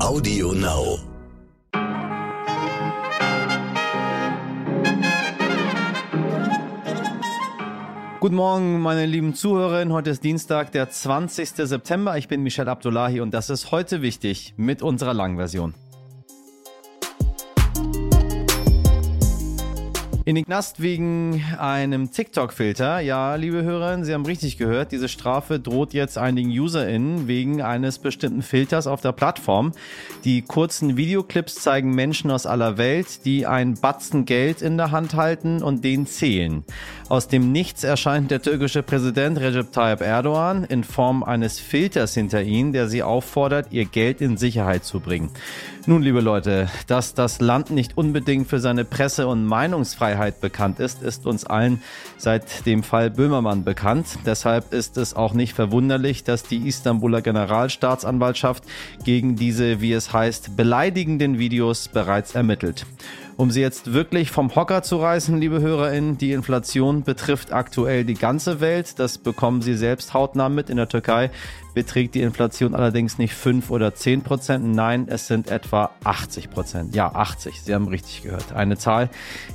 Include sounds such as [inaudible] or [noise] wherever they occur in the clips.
Audio Now. Guten Morgen, meine lieben Zuhörerinnen. Heute ist Dienstag, der 20. September. Ich bin Michel Abdullahi und das ist heute wichtig mit unserer Langversion. In den Knast wegen einem TikTok-Filter. Ja, liebe Hörerinnen, Sie haben richtig gehört. Diese Strafe droht jetzt einigen UserInnen wegen eines bestimmten Filters auf der Plattform. Die kurzen Videoclips zeigen Menschen aus aller Welt, die ein Batzen Geld in der Hand halten und den zählen. Aus dem Nichts erscheint der türkische Präsident Recep Tayyip Erdogan in Form eines Filters hinter ihnen, der sie auffordert, ihr Geld in Sicherheit zu bringen. Nun, liebe Leute, dass das Land nicht unbedingt für seine Presse- und Meinungsfreiheit bekannt ist, ist uns allen seit dem Fall Böhmermann bekannt. Deshalb ist es auch nicht verwunderlich, dass die Istanbuler Generalstaatsanwaltschaft gegen diese, wie es heißt, beleidigenden Videos bereits ermittelt. Um sie jetzt wirklich vom Hocker zu reißen, liebe HörerInnen, die Inflation betrifft aktuell die ganze Welt. Das bekommen Sie selbst hautnah mit. In der Türkei beträgt die Inflation allerdings nicht 5 oder 10 Prozent. Nein, es sind etwa 80 Prozent. Ja, 80. Sie haben richtig gehört. Eine Zahl,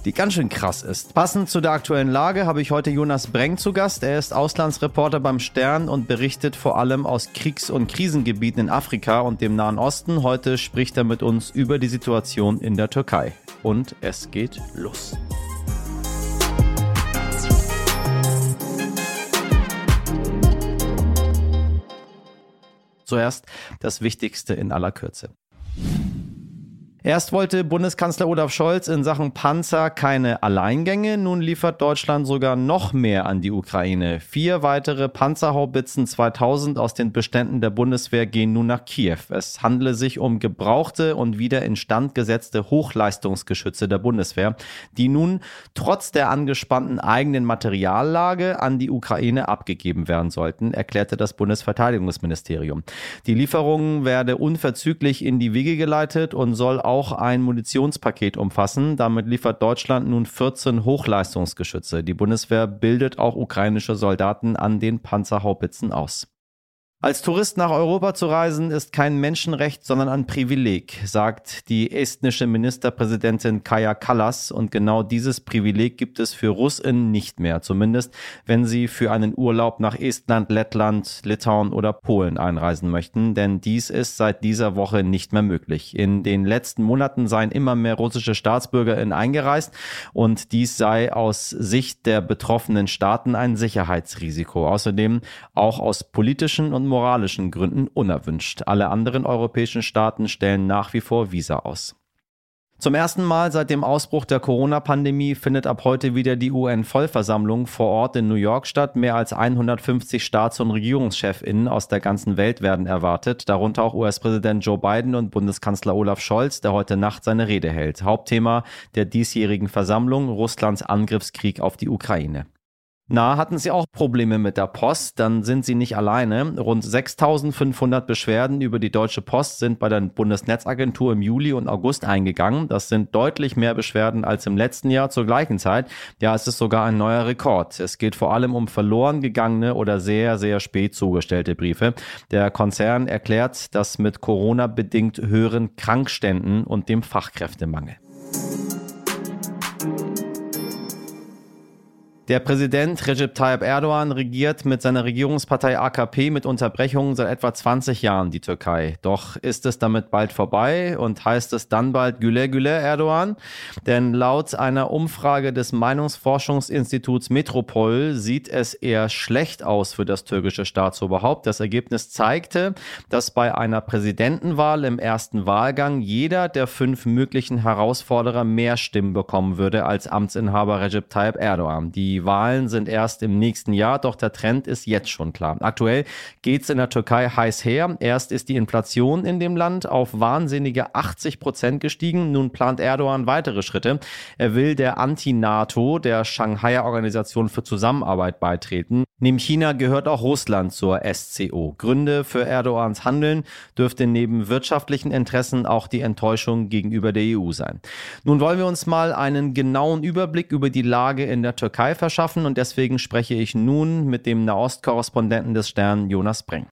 die ganz schön krass ist. Passend zu der aktuellen Lage habe ich heute Jonas Breng zu Gast. Er ist Auslandsreporter beim Stern und berichtet vor allem aus Kriegs- und Krisengebieten in Afrika und dem Nahen Osten. Heute spricht er mit uns über die Situation in der Türkei und es geht los. Zuerst das Wichtigste in aller Kürze. Erst wollte Bundeskanzler Olaf Scholz in Sachen Panzer keine Alleingänge, nun liefert Deutschland sogar noch mehr an die Ukraine. Vier weitere Panzerhaubitzen 2000 aus den Beständen der Bundeswehr gehen nun nach Kiew. Es handele sich um gebrauchte und wieder instand gesetzte Hochleistungsgeschütze der Bundeswehr, die nun trotz der angespannten eigenen Materiallage an die Ukraine abgegeben werden sollten, erklärte das Bundesverteidigungsministerium. Die Lieferung werde unverzüglich in die Wege geleitet und soll auch ein Munitionspaket umfassen. Damit liefert Deutschland nun 14 Hochleistungsgeschütze. Die Bundeswehr bildet auch ukrainische Soldaten an den Panzerhaubitzen aus. Als Tourist nach Europa zu reisen ist kein Menschenrecht, sondern ein Privileg, sagt die estnische Ministerpräsidentin Kaja Kallas. Und genau dieses Privileg gibt es für Russinnen nicht mehr, zumindest wenn sie für einen Urlaub nach Estland, Lettland, Litauen oder Polen einreisen möchten. Denn dies ist seit dieser Woche nicht mehr möglich. In den letzten Monaten seien immer mehr russische Staatsbürgerinnen eingereist und dies sei aus Sicht der betroffenen Staaten ein Sicherheitsrisiko. Außerdem auch aus politischen und moralischen Gründen unerwünscht. Alle anderen europäischen Staaten stellen nach wie vor Visa aus. Zum ersten Mal seit dem Ausbruch der Corona-Pandemie findet ab heute wieder die UN-Vollversammlung vor Ort in New York statt. Mehr als 150 Staats- und Regierungschefinnen aus der ganzen Welt werden erwartet, darunter auch US-Präsident Joe Biden und Bundeskanzler Olaf Scholz, der heute Nacht seine Rede hält. Hauptthema der diesjährigen Versammlung Russlands Angriffskrieg auf die Ukraine. Na, hatten Sie auch Probleme mit der Post? Dann sind Sie nicht alleine. Rund 6500 Beschwerden über die Deutsche Post sind bei der Bundesnetzagentur im Juli und August eingegangen. Das sind deutlich mehr Beschwerden als im letzten Jahr zur gleichen Zeit. Ja, es ist sogar ein neuer Rekord. Es geht vor allem um verloren gegangene oder sehr, sehr spät zugestellte Briefe. Der Konzern erklärt das mit Corona bedingt höheren Krankständen und dem Fachkräftemangel. Der Präsident Recep Tayyip Erdogan regiert mit seiner Regierungspartei AKP mit Unterbrechungen seit etwa 20 Jahren die Türkei. Doch ist es damit bald vorbei und heißt es dann bald Güle Güle Erdogan? Denn laut einer Umfrage des Meinungsforschungsinstituts Metropol sieht es eher schlecht aus für das türkische Staatsoberhaupt. Das Ergebnis zeigte, dass bei einer Präsidentenwahl im ersten Wahlgang jeder der fünf möglichen Herausforderer mehr Stimmen bekommen würde als Amtsinhaber Recep Tayyip Erdogan. Die die Wahlen sind erst im nächsten Jahr, doch der Trend ist jetzt schon klar. Aktuell geht es in der Türkei heiß her. Erst ist die Inflation in dem Land auf wahnsinnige 80 Prozent gestiegen. Nun plant Erdogan weitere Schritte. Er will der Anti-NATO, der Shanghai Organisation für Zusammenarbeit beitreten. Neben China gehört auch Russland zur SCO. Gründe für Erdogans Handeln dürfte neben wirtschaftlichen Interessen auch die Enttäuschung gegenüber der EU sein. Nun wollen wir uns mal einen genauen Überblick über die Lage in der Türkei verschaffen und deswegen spreche ich nun mit dem Nahostkorrespondenten des Stern Jonas Breng.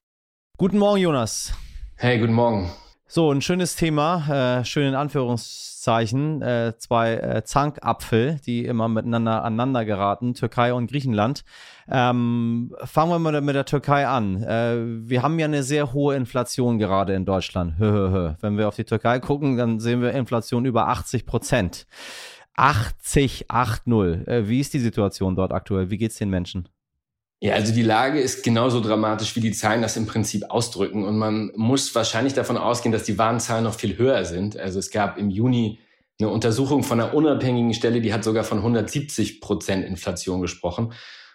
Guten Morgen, Jonas. Hey, guten Morgen. So, ein schönes Thema, äh, schön in Anführungszeichen. Äh, zwei äh, Zankapfel, die immer miteinander aneinander geraten, Türkei und Griechenland. Ähm, fangen wir mal mit der Türkei an. Äh, wir haben ja eine sehr hohe Inflation gerade in Deutschland. Wenn wir auf die Türkei gucken, dann sehen wir Inflation über 80 Prozent. 80, 8-0. Äh, wie ist die Situation dort aktuell? Wie geht es den Menschen? Ja, also die Lage ist genauso dramatisch, wie die Zahlen das im Prinzip ausdrücken. Und man muss wahrscheinlich davon ausgehen, dass die Warenzahlen noch viel höher sind. Also es gab im Juni eine Untersuchung von einer unabhängigen Stelle, die hat sogar von 170 Prozent Inflation gesprochen.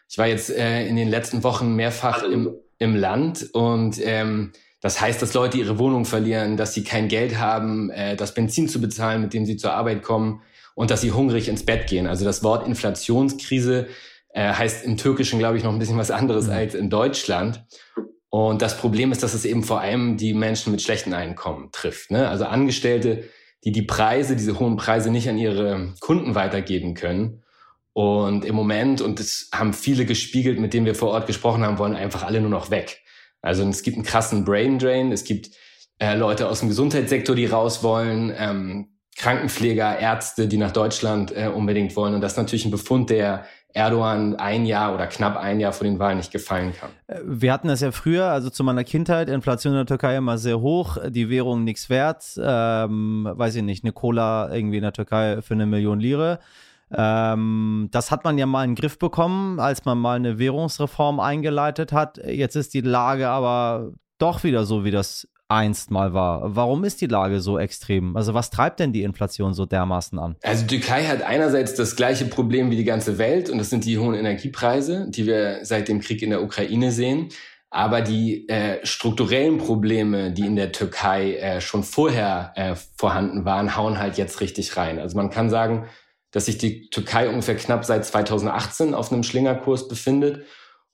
Ich war jetzt äh, in den letzten Wochen mehrfach im, im Land und ähm, das heißt, dass Leute ihre Wohnung verlieren, dass sie kein Geld haben, äh, das Benzin zu bezahlen, mit dem sie zur Arbeit kommen und dass sie hungrig ins Bett gehen. Also das Wort Inflationskrise äh, heißt im Türkischen, glaube ich, noch ein bisschen was anderes mhm. als in Deutschland. Und das Problem ist, dass es eben vor allem die Menschen mit schlechten Einkommen trifft. Ne? Also Angestellte, die die Preise, diese hohen Preise nicht an ihre Kunden weitergeben können. Und im Moment, und das haben viele gespiegelt, mit denen wir vor Ort gesprochen haben, wollen einfach alle nur noch weg. Also es gibt einen krassen Brain Drain, es gibt äh, Leute aus dem Gesundheitssektor, die raus wollen, ähm, Krankenpfleger, Ärzte, die nach Deutschland äh, unbedingt wollen. Und das ist natürlich ein Befund, der Erdogan ein Jahr oder knapp ein Jahr vor den Wahlen nicht gefallen kann. Äh, wir hatten das ja früher, also zu meiner Kindheit, Inflation in der Türkei immer sehr hoch, die Währung nichts wert, ähm, weiß ich nicht, eine Cola irgendwie in der Türkei für eine Million Lire. Ähm, das hat man ja mal in den Griff bekommen, als man mal eine Währungsreform eingeleitet hat. Jetzt ist die Lage aber doch wieder so, wie das einst mal war. Warum ist die Lage so extrem? Also was treibt denn die Inflation so dermaßen an? Also die Türkei hat einerseits das gleiche Problem wie die ganze Welt und das sind die hohen Energiepreise, die wir seit dem Krieg in der Ukraine sehen. Aber die äh, strukturellen Probleme, die in der Türkei äh, schon vorher äh, vorhanden waren, hauen halt jetzt richtig rein. Also man kann sagen, dass sich die Türkei ungefähr knapp seit 2018 auf einem Schlingerkurs befindet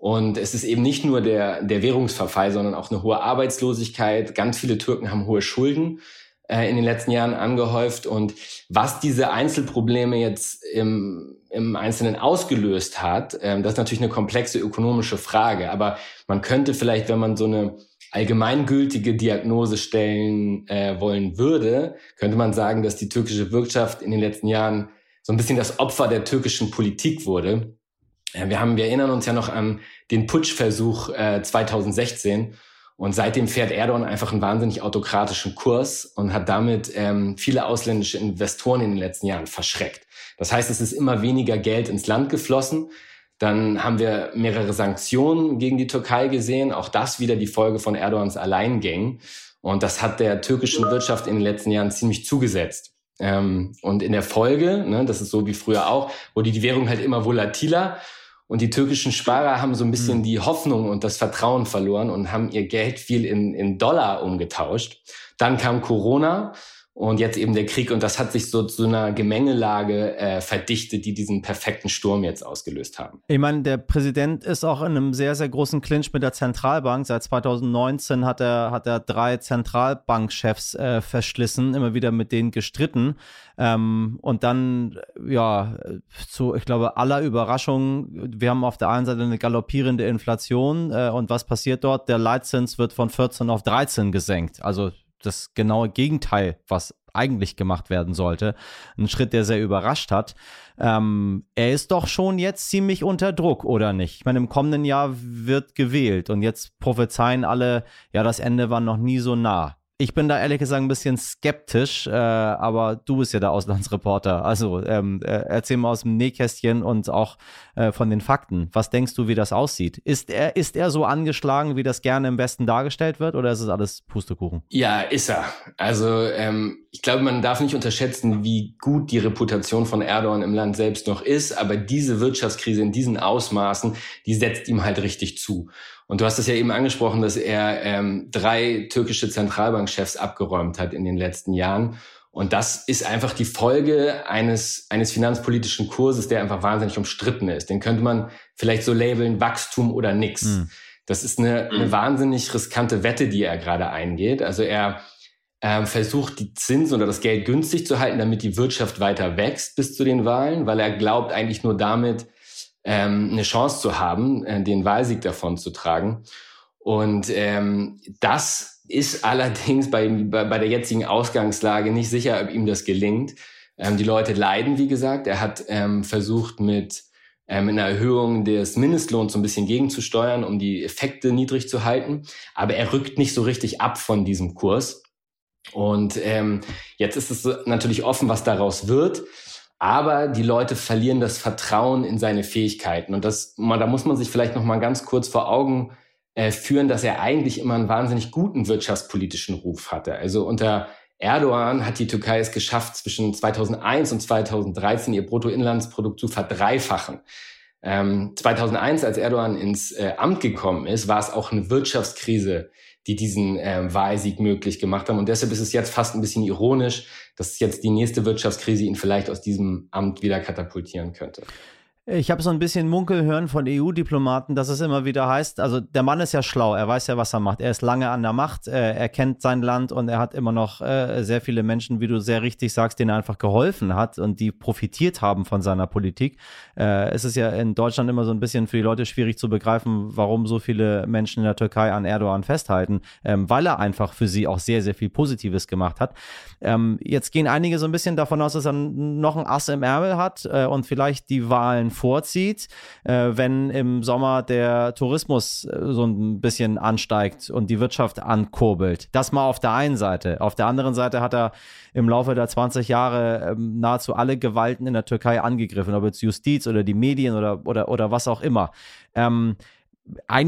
und es ist eben nicht nur der, der Währungsverfall, sondern auch eine hohe Arbeitslosigkeit. Ganz viele Türken haben hohe Schulden äh, in den letzten Jahren angehäuft. Und was diese Einzelprobleme jetzt im, im Einzelnen ausgelöst hat, äh, das ist natürlich eine komplexe ökonomische Frage. Aber man könnte vielleicht, wenn man so eine allgemeingültige Diagnose stellen äh, wollen würde, könnte man sagen, dass die türkische Wirtschaft in den letzten Jahren so ein bisschen das Opfer der türkischen Politik wurde. Wir haben, wir erinnern uns ja noch an den Putschversuch äh, 2016 und seitdem fährt Erdogan einfach einen wahnsinnig autokratischen Kurs und hat damit ähm, viele ausländische Investoren in den letzten Jahren verschreckt. Das heißt, es ist immer weniger Geld ins Land geflossen. Dann haben wir mehrere Sanktionen gegen die Türkei gesehen. Auch das wieder die Folge von Erdogans Alleingängen. Und das hat der türkischen Wirtschaft in den letzten Jahren ziemlich zugesetzt. Ähm, und in der Folge, ne, das ist so wie früher auch, wurde die Währung halt immer volatiler und die türkischen Sparer haben so ein bisschen mhm. die Hoffnung und das Vertrauen verloren und haben ihr Geld viel in, in Dollar umgetauscht. Dann kam Corona und jetzt eben der Krieg und das hat sich so zu einer Gemengelage äh, verdichtet, die diesen perfekten Sturm jetzt ausgelöst haben. Ich meine, der Präsident ist auch in einem sehr, sehr großen Clinch mit der Zentralbank. Seit 2019 hat er, hat er drei Zentralbankchefs äh, verschlissen, immer wieder mit denen gestritten. Ähm, und dann, ja, zu, ich glaube, aller Überraschung, wir haben auf der einen Seite eine galoppierende Inflation äh, und was passiert dort? Der Leitzins wird von 14 auf 13 gesenkt. Also das genaue Gegenteil, was eigentlich gemacht werden sollte. Ein Schritt, der sehr überrascht hat. Ähm, er ist doch schon jetzt ziemlich unter Druck, oder nicht? Ich meine, im kommenden Jahr wird gewählt und jetzt prophezeien alle, ja, das Ende war noch nie so nah. Ich bin da ehrlich gesagt ein bisschen skeptisch, äh, aber du bist ja der Auslandsreporter. Also ähm, äh, erzähl mal aus dem Nähkästchen und auch äh, von den Fakten. Was denkst du, wie das aussieht? Ist er, ist er so angeschlagen, wie das gerne im Westen dargestellt wird, oder ist es alles Pustekuchen? Ja, ist er. Also ähm, ich glaube, man darf nicht unterschätzen, wie gut die Reputation von Erdogan im Land selbst noch ist, aber diese Wirtschaftskrise in diesen Ausmaßen, die setzt ihm halt richtig zu. Und du hast es ja eben angesprochen, dass er ähm, drei türkische Zentralbankchefs abgeräumt hat in den letzten Jahren. Und das ist einfach die Folge eines, eines finanzpolitischen Kurses, der einfach wahnsinnig umstritten ist. Den könnte man vielleicht so labeln, Wachstum oder nix. Mhm. Das ist eine, eine wahnsinnig riskante Wette, die er gerade eingeht. Also er ähm, versucht, die Zinsen oder das Geld günstig zu halten, damit die Wirtschaft weiter wächst bis zu den Wahlen, weil er glaubt eigentlich nur damit, ähm, eine Chance zu haben, äh, den Wahlsieg davon zu tragen. Und ähm, das ist [laughs] allerdings bei, bei, bei der jetzigen Ausgangslage nicht sicher, ob ihm das gelingt. Ähm, die Leute leiden, wie gesagt. Er hat ähm, versucht, mit ähm, einer Erhöhung des Mindestlohns so ein bisschen gegenzusteuern, um die Effekte niedrig zu halten. Aber er rückt nicht so richtig ab von diesem Kurs. Und ähm, jetzt ist es natürlich offen, was daraus wird. Aber die Leute verlieren das Vertrauen in seine Fähigkeiten. Und das, da muss man sich vielleicht noch mal ganz kurz vor Augen äh, führen, dass er eigentlich immer einen wahnsinnig guten wirtschaftspolitischen Ruf hatte. Also unter Erdogan hat die Türkei es geschafft, zwischen 2001 und 2013 ihr Bruttoinlandsprodukt zu verdreifachen. Ähm, 2001, als Erdogan ins äh, Amt gekommen ist, war es auch eine Wirtschaftskrise, die diesen äh, Wahlsieg möglich gemacht haben. Und deshalb ist es jetzt fast ein bisschen ironisch, dass jetzt die nächste Wirtschaftskrise ihn vielleicht aus diesem Amt wieder katapultieren könnte. Ich habe so ein bisschen Munkel hören von EU-Diplomaten, dass es immer wieder heißt, also der Mann ist ja schlau, er weiß ja, was er macht. Er ist lange an der Macht, äh, er kennt sein Land und er hat immer noch äh, sehr viele Menschen, wie du sehr richtig sagst, denen er einfach geholfen hat und die profitiert haben von seiner Politik. Äh, es ist ja in Deutschland immer so ein bisschen für die Leute schwierig zu begreifen, warum so viele Menschen in der Türkei an Erdogan festhalten, ähm, weil er einfach für sie auch sehr, sehr viel Positives gemacht hat. Ähm, jetzt gehen einige so ein bisschen davon aus, dass er noch ein Ass im Ärmel hat und vielleicht die Wahlen vorzieht, äh, wenn im Sommer der Tourismus äh, so ein bisschen ansteigt und die Wirtschaft ankurbelt. Das mal auf der einen Seite. Auf der anderen Seite hat er im Laufe der 20 Jahre ähm, nahezu alle Gewalten in der Türkei angegriffen, ob jetzt Justiz oder die Medien oder, oder, oder was auch immer. Ähm,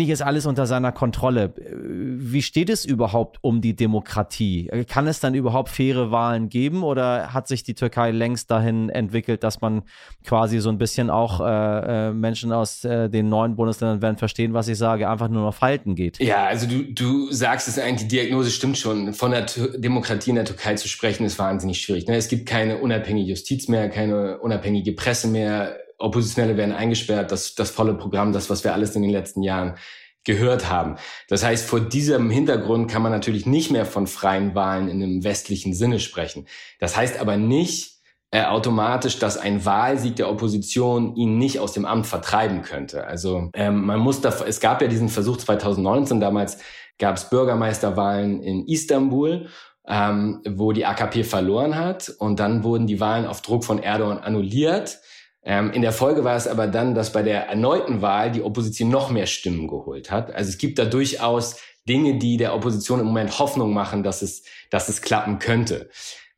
ist alles unter seiner Kontrolle. Wie steht es überhaupt um die Demokratie? Kann es dann überhaupt faire Wahlen geben oder hat sich die Türkei längst dahin entwickelt, dass man quasi so ein bisschen auch äh, äh Menschen aus äh, den neuen Bundesländern werden verstehen, was ich sage, einfach nur noch Falten geht? Ja, also du, du sagst es eigentlich, die Diagnose stimmt schon. Von der Demokratie in der Türkei zu sprechen, ist wahnsinnig schwierig. Ne? Es gibt keine unabhängige Justiz mehr, keine unabhängige Presse mehr Oppositionelle werden eingesperrt, das, das volle Programm, das, was wir alles in den letzten Jahren gehört haben. Das heißt, vor diesem Hintergrund kann man natürlich nicht mehr von freien Wahlen in einem westlichen Sinne sprechen. Das heißt aber nicht äh, automatisch, dass ein Wahlsieg der Opposition ihn nicht aus dem Amt vertreiben könnte. Also ähm, man muss da, es gab ja diesen Versuch 2019, damals gab es Bürgermeisterwahlen in Istanbul ähm, wo die AKP verloren hat und dann wurden die Wahlen auf Druck von Erdogan annulliert ähm, in der Folge war es aber dann, dass bei der erneuten Wahl die Opposition noch mehr Stimmen geholt hat. Also es gibt da durchaus Dinge, die der Opposition im Moment Hoffnung machen, dass es, dass es klappen könnte.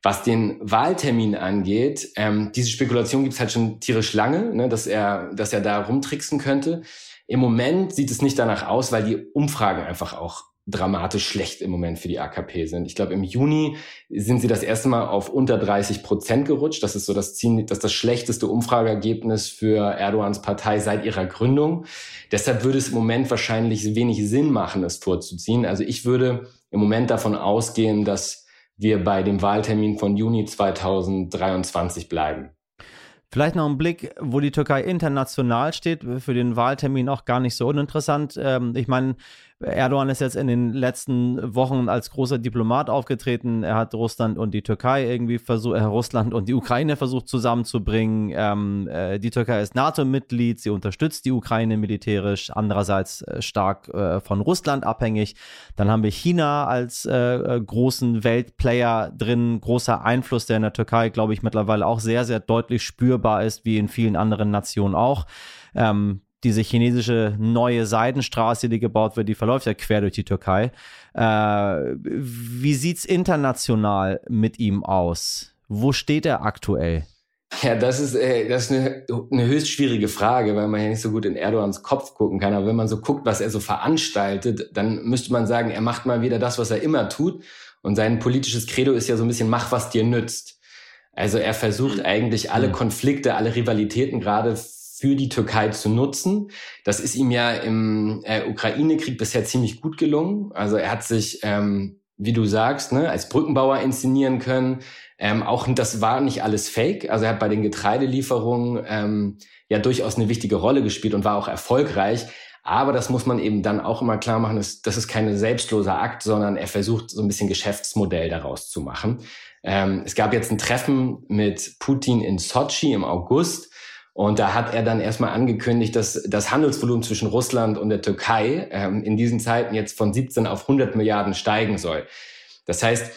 Was den Wahltermin angeht, ähm, diese Spekulation gibt es halt schon tierisch lange, ne, dass er, dass er da rumtricksen könnte. Im Moment sieht es nicht danach aus, weil die Umfragen einfach auch dramatisch schlecht im Moment für die AKP sind. Ich glaube, im Juni sind sie das erste Mal auf unter 30 Prozent gerutscht. Das ist so das Ziel, das das schlechteste Umfrageergebnis für Erdogans Partei seit ihrer Gründung. Deshalb würde es im Moment wahrscheinlich wenig Sinn machen, es vorzuziehen. Also ich würde im Moment davon ausgehen, dass wir bei dem Wahltermin von Juni 2023 bleiben. Vielleicht noch ein Blick, wo die Türkei international steht, für den Wahltermin auch gar nicht so uninteressant. Ähm, ich meine, Erdogan ist jetzt in den letzten Wochen als großer Diplomat aufgetreten. Er hat Russland und die Türkei irgendwie versucht, äh, Russland und die Ukraine versucht zusammenzubringen. Ähm, äh, die Türkei ist NATO-Mitglied, sie unterstützt die Ukraine militärisch, andererseits äh, stark äh, von Russland abhängig. Dann haben wir China als äh, äh, großen Weltplayer drin, großer Einfluss, der in der Türkei, glaube ich, mittlerweile auch sehr, sehr deutlich spürbar ist, wie in vielen anderen Nationen auch. Ähm, diese chinesische neue Seidenstraße, die gebaut wird, die verläuft ja quer durch die Türkei. Äh, wie sieht es international mit ihm aus? Wo steht er aktuell? Ja, das ist, äh, das ist eine, eine höchst schwierige Frage, weil man ja nicht so gut in Erdogans Kopf gucken kann. Aber wenn man so guckt, was er so veranstaltet, dann müsste man sagen, er macht mal wieder das, was er immer tut. Und sein politisches Credo ist ja so ein bisschen, mach, was dir nützt. Also er versucht eigentlich alle hm. Konflikte, alle Rivalitäten gerade für die Türkei zu nutzen. Das ist ihm ja im äh, Ukraine-Krieg bisher ziemlich gut gelungen. Also er hat sich, ähm, wie du sagst, ne, als Brückenbauer inszenieren können. Ähm, auch das war nicht alles Fake. Also er hat bei den Getreidelieferungen ähm, ja durchaus eine wichtige Rolle gespielt und war auch erfolgreich. Aber das muss man eben dann auch immer klar machen, das, das ist kein selbstloser Akt, sondern er versucht so ein bisschen Geschäftsmodell daraus zu machen. Ähm, es gab jetzt ein Treffen mit Putin in Sochi im August Und da hat er dann erstmal angekündigt, dass das Handelsvolumen zwischen Russland und der Türkei ähm, in diesen Zeiten jetzt von 17 auf 100 Milliarden steigen soll. Das heißt,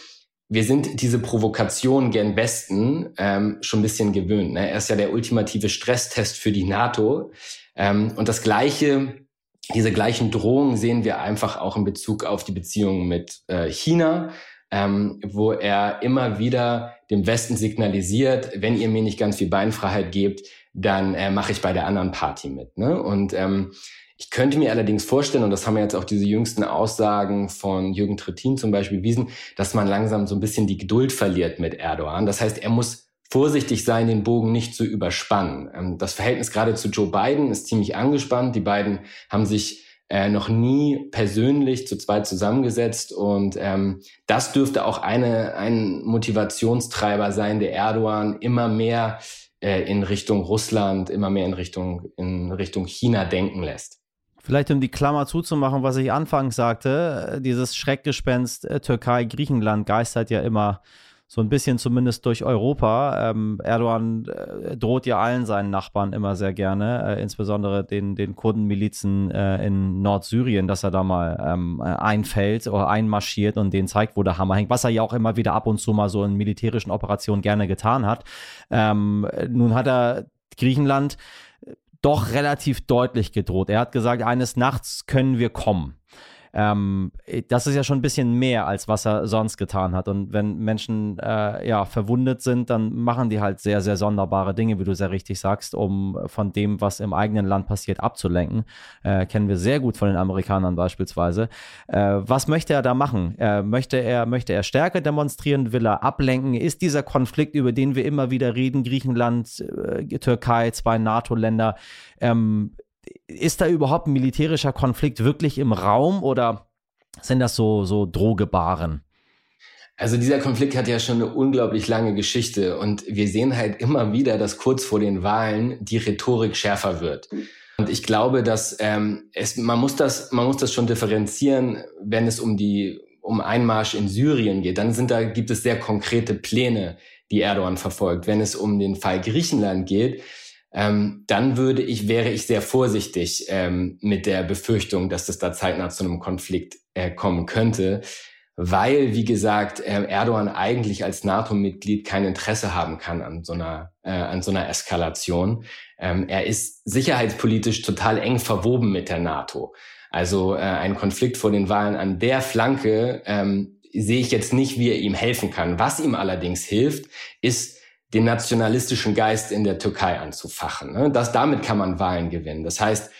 wir sind diese Provokation gern Westen ähm, schon ein bisschen gewöhnt. Ne? Er ist ja der ultimative Stresstest für die NATO. Ähm, und das Gleiche, diese gleichen Drohungen sehen wir einfach auch in Bezug auf die Beziehungen mit äh, China ähm, wo er immer wieder dem Westen signalisiert, wenn ihr mir nicht ganz viel Beinfreiheit gebt, dann äh, mache ich bei der anderen Party mit. Ne? Und ähm, ich könnte mir allerdings vorstellen, und das haben ja jetzt auch diese jüngsten Aussagen von Jürgen Trittin zum Beispiel bewiesen, dass man langsam so ein bisschen die Geduld verliert mit Erdogan. Das heißt, er muss vorsichtig sein, den Bogen nicht zu überspannen. Ähm, das Verhältnis gerade zu Joe Biden ist ziemlich angespannt. Die beiden haben sich äh, noch nie persönlich zu zweit zusammengesetzt. Und ähm, das dürfte auch eine, ein Motivationstreiber sein, der Erdogan immer mehr äh, in Richtung Russland, immer mehr in Richtung, in Richtung China denken lässt. Vielleicht um die Klammer zuzumachen, was ich anfangs sagte, dieses Schreckgespenst äh, Türkei-Griechenland geistert ja immer so ein bisschen zumindest durch Europa. Ähm, Erdogan äh, droht ja allen seinen Nachbarn immer sehr gerne, äh, insbesondere den, den Kurdenmilizen äh, in Nordsyrien, dass er da mal ähm, einfällt oder einmarschiert und denen zeigt, wo der Hammer hängt, was er ja auch immer wieder ab und zu mal so in militärischen Operationen gerne getan hat. Ähm, nun hat er Griechenland doch relativ deutlich gedroht. Er hat gesagt, eines Nachts können wir kommen. Ähm, das ist ja schon ein bisschen mehr, als was er sonst getan hat. Und wenn Menschen äh, ja verwundet sind, dann machen die halt sehr, sehr sonderbare Dinge, wie du sehr richtig sagst, um von dem, was im eigenen Land passiert, abzulenken. Äh, kennen wir sehr gut von den Amerikanern beispielsweise. Äh, was möchte er da machen? Äh, möchte, er, möchte er Stärke demonstrieren? Will er ablenken? Ist dieser Konflikt, über den wir immer wieder reden, Griechenland, äh, Türkei, zwei NATO-Länder, ähm, ist da überhaupt ein militärischer Konflikt wirklich im Raum oder sind das so, so Drohgebaren? Also dieser Konflikt hat ja schon eine unglaublich lange Geschichte und wir sehen halt immer wieder, dass kurz vor den Wahlen die Rhetorik schärfer wird. Und ich glaube, dass ähm, es, man muss das, man muss das schon differenzieren, wenn es um die um Einmarsch in Syrien geht. Dann sind da gibt es sehr konkrete Pläne, die Erdogan verfolgt. Wenn es um den Fall Griechenland geht, ähm, dann würde ich, wäre ich sehr vorsichtig ähm, mit der Befürchtung, dass es da zeitnah zu einem Konflikt äh, kommen könnte, weil, wie gesagt, äh, Erdogan eigentlich als NATO-Mitglied kein Interesse haben kann an so einer, äh, an so einer Eskalation. Ähm, er ist sicherheitspolitisch total eng verwoben mit der NATO. Also äh, ein Konflikt vor den Wahlen an der Flanke ähm, sehe ich jetzt nicht, wie er ihm helfen kann. Was ihm allerdings hilft, ist den nationalistischen Geist in der Türkei anzufachen. Ne? Das, damit kann man Wahlen gewinnen. Das heißt,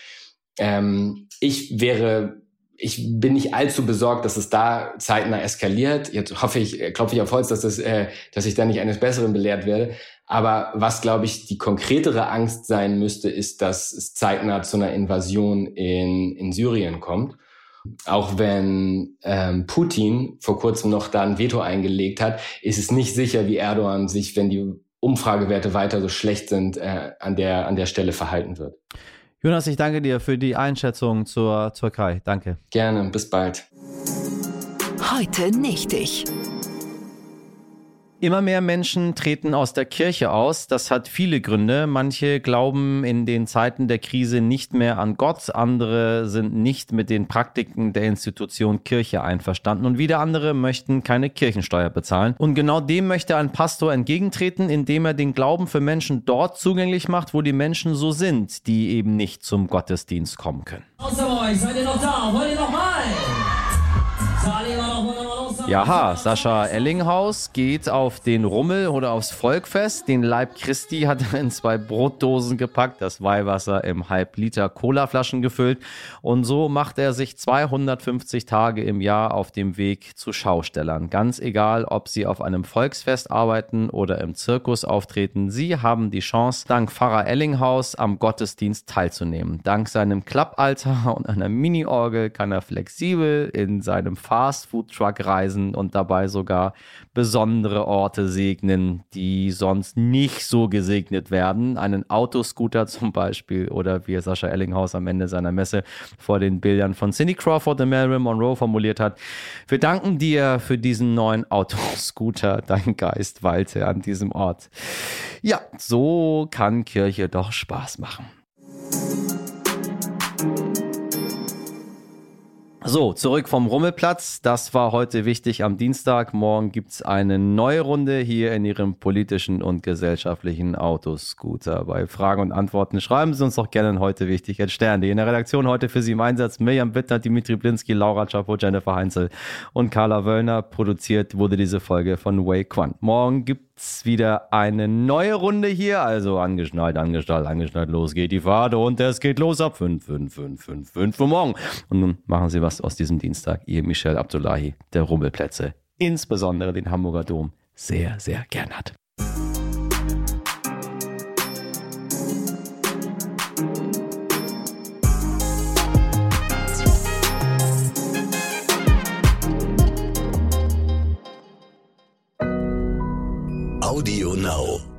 ähm, ich wäre, ich bin nicht allzu besorgt, dass es da zeitnah eskaliert. Jetzt hoffe ich, äh, klopfe ich auf Holz, dass, das, äh, dass ich da nicht eines Besseren belehrt werde. Aber was, glaube ich, die konkretere Angst sein müsste, ist, dass es zeitnah zu einer Invasion in, in Syrien kommt. Auch wenn ähm, Putin vor kurzem noch da ein Veto eingelegt hat, ist es nicht sicher, wie Erdogan sich, wenn die Umfragewerte weiter so schlecht sind, äh, an, der, an der Stelle verhalten wird. Jonas, ich danke dir für die Einschätzung zur Türkei. Danke. Gerne, bis bald. Heute nicht ich. Immer mehr Menschen treten aus der Kirche aus. Das hat viele Gründe. Manche glauben in den Zeiten der Krise nicht mehr an Gott. Andere sind nicht mit den Praktiken der Institution Kirche einverstanden. Und wieder andere möchten keine Kirchensteuer bezahlen. Und genau dem möchte ein Pastor entgegentreten, indem er den Glauben für Menschen dort zugänglich macht, wo die Menschen so sind, die eben nicht zum Gottesdienst kommen können. Außer euch, seid ihr noch da? Wollt ihr noch mal? Jaha, Sascha Ellinghaus geht auf den Rummel oder aufs Volkfest. Den Leib Christi hat er in zwei Brotdosen gepackt, das Weihwasser im Halb-Liter Colaflaschen gefüllt. Und so macht er sich 250 Tage im Jahr auf dem Weg zu Schaustellern. Ganz egal, ob sie auf einem Volksfest arbeiten oder im Zirkus auftreten, sie haben die Chance, dank Pfarrer Ellinghaus am Gottesdienst teilzunehmen. Dank seinem Klappalter und einer Mini-Orgel kann er flexibel in seinem Fast-Food-Truck reisen preisen und dabei sogar besondere Orte segnen, die sonst nicht so gesegnet werden. Einen Autoscooter zum Beispiel oder wie Sascha Ellinghaus am Ende seiner Messe vor den Bildern von Cindy Crawford und Marilyn Monroe formuliert hat. Wir danken dir für diesen neuen Autoscooter, [laughs] dein Geist walte an diesem Ort. Ja, so kann Kirche doch Spaß machen. So, zurück vom Rummelplatz. Das war heute wichtig am Dienstag. Morgen gibt es eine neue Runde hier in Ihrem politischen und gesellschaftlichen Autoscooter. Bei Fragen und Antworten schreiben Sie uns doch gerne heute wichtig at Stern. In der Redaktion heute für Sie im Einsatz Mirjam Bittner, Dimitri Blinski, Laura Chapo, Jennifer Heinzel und Carla Wöllner. Produziert wurde diese Folge von Wei Quan. Morgen gibt gibt's wieder eine neue Runde hier. Also angeschnallt, angeschnallt, angeschnallt. Los geht die Fahrt und es geht los ab 5, 5, 5, 5, 5 Uhr morgen. Und nun machen Sie was aus diesem Dienstag. Ihr Michel Abdullahi, der Rumpelplätze, insbesondere den Hamburger Dom, sehr, sehr gern hat. Audio Now.